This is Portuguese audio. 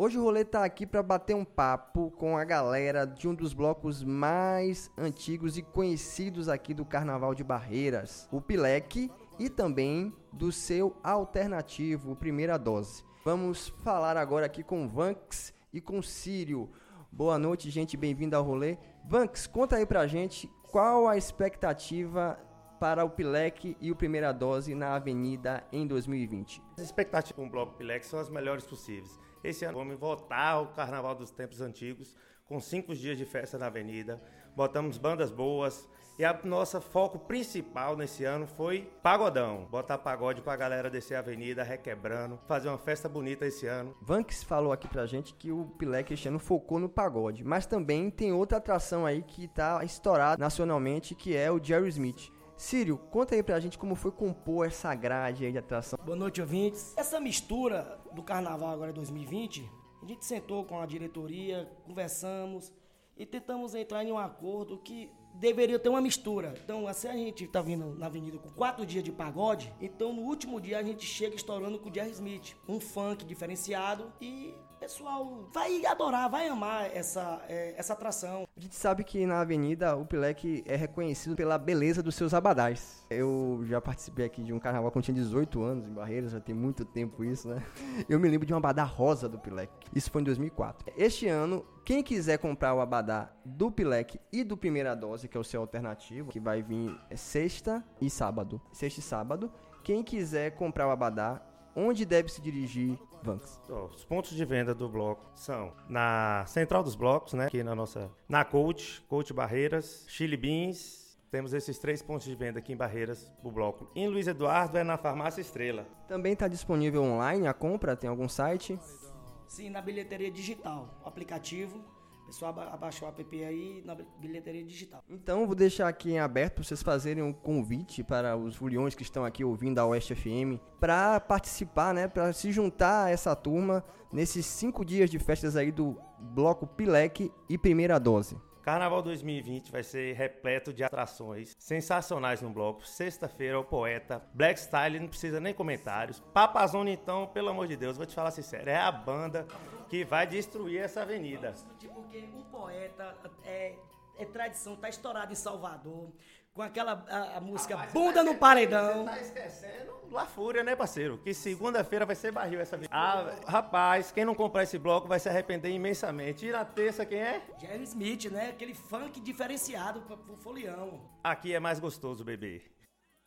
Hoje o rolê tá aqui para bater um papo com a galera de um dos blocos mais antigos e conhecidos aqui do Carnaval de Barreiras, o Pileque, e também do seu alternativo, Primeira Dose. Vamos falar agora aqui com o e com o Sírio. Boa noite, gente, bem-vindo ao rolê. Vanks, conta aí pra gente qual a expectativa para o Pileque e o Primeira Dose na Avenida em 2020. As expectativas com o Bloco Pileque são as melhores possíveis. Esse ano vamos voltar ao Carnaval dos Tempos Antigos, com cinco dias de festa na Avenida. Botamos bandas boas. E a nossa foco principal nesse ano foi pagodão. Botar pagode pra galera descer a avenida, requebrando, fazer uma festa bonita esse ano. Vanks falou aqui pra gente que o Pileque este ano focou no pagode, mas também tem outra atração aí que tá estourada nacionalmente, que é o Jerry Smith. Sírio, conta aí pra gente como foi compor essa grade aí de atração. Boa noite, ouvintes. Essa mistura do carnaval agora 2020, a gente sentou com a diretoria, conversamos e tentamos entrar em um acordo que deveria ter uma mistura. Então, se a gente tá vindo na avenida com quatro dias de pagode, então no último dia a gente chega estourando com o Jerry Smith. Um funk diferenciado e pessoal vai adorar, vai amar essa, é, essa atração. A gente sabe que na avenida o Pileque é reconhecido pela beleza dos seus abadás. Eu já participei aqui de um carnaval quando tinha 18 anos em Barreiras, já tem muito tempo isso, né? Eu me lembro de um abadá rosa do Pileque. Isso foi em 2004. Este ano, quem quiser comprar o abadá do Pileque e do Primeira Dose, que é o seu alternativo, que vai vir sexta e sábado. Sexta e sábado. Quem quiser comprar o abadá, onde deve se dirigir, Vanks? Os pontos de venda do bloco são na Central dos Blocos, né? Aqui na nossa. Na Coach, Coach Barreiras, Chili Beans. Temos esses três pontos de venda aqui em Barreiras, o bloco. Em Luiz Eduardo é na Farmácia Estrela. Também está disponível online a compra? Tem algum site? Sim, na bilheteria digital, o aplicativo. Pessoal abaixou o app aí na bilheteria digital. Então, vou deixar aqui em aberto para vocês fazerem um convite para os foliões que estão aqui ouvindo a Oeste FM para participar, né, para se juntar a essa turma nesses cinco dias de festas aí do Bloco Pileque e Primeira Dose. Carnaval 2020 vai ser repleto de atrações sensacionais no bloco. Sexta-feira, o Poeta, Black Style, não precisa nem comentários. Papazone, então, pelo amor de Deus, vou te falar sincero, é a banda que vai destruir essa avenida. Porque o Poeta é, é tradição, tá estourado em Salvador, com aquela a, a música Rapaz, Bunda no Paredão. Você tá esquecendo La Fúria, né, parceiro? Que segunda-feira vai ser barril essa vez. Ah, rapaz, quem não comprar esse bloco vai se arrepender imensamente. E na terça, quem é? Jerry Smith, né? Aquele funk diferenciado pro folião. Aqui é mais gostoso, bebê.